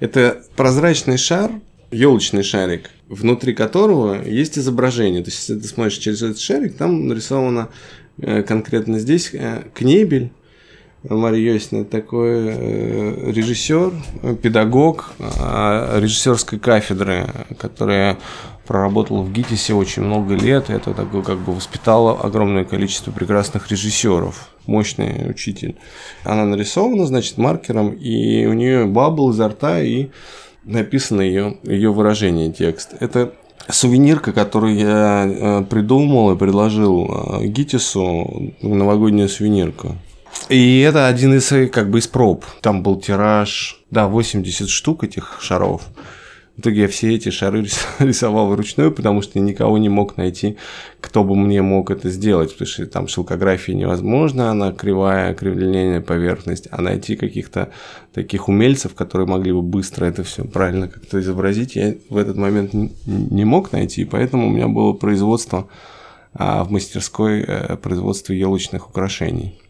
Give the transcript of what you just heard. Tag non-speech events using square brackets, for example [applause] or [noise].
Это прозрачный шар, елочный шарик, внутри которого есть изображение. То есть, если ты смотришь через этот шарик, там нарисовано э, конкретно здесь э, кнебель, Мария Йосина такой э, режиссер, педагог э, режиссерской кафедры, которая проработала в ГИТИСе очень много лет. Это такой как бы воспитала огромное количество прекрасных режиссеров. Мощный учитель. Она нарисована, значит, маркером, и у нее бабл изо рта, и написано ее, ее выражение, текст. Это сувенирка, которую я э, придумал и предложил ГИТИСу, новогоднюю сувенирку. И это один из, э, как бы, из проб. Там был тираж, да, 80 штук этих шаров. В итоге я все эти шары [laughs] рисовал вручную, потому что никого не мог найти, кто бы мне мог это сделать, потому что там шелкография невозможно, она кривая, кривлинейная поверхность, а найти каких-то таких умельцев, которые могли бы быстро это все правильно как-то изобразить, я в этот момент не мог найти, поэтому у меня было производство а, в мастерской э, производства елочных украшений.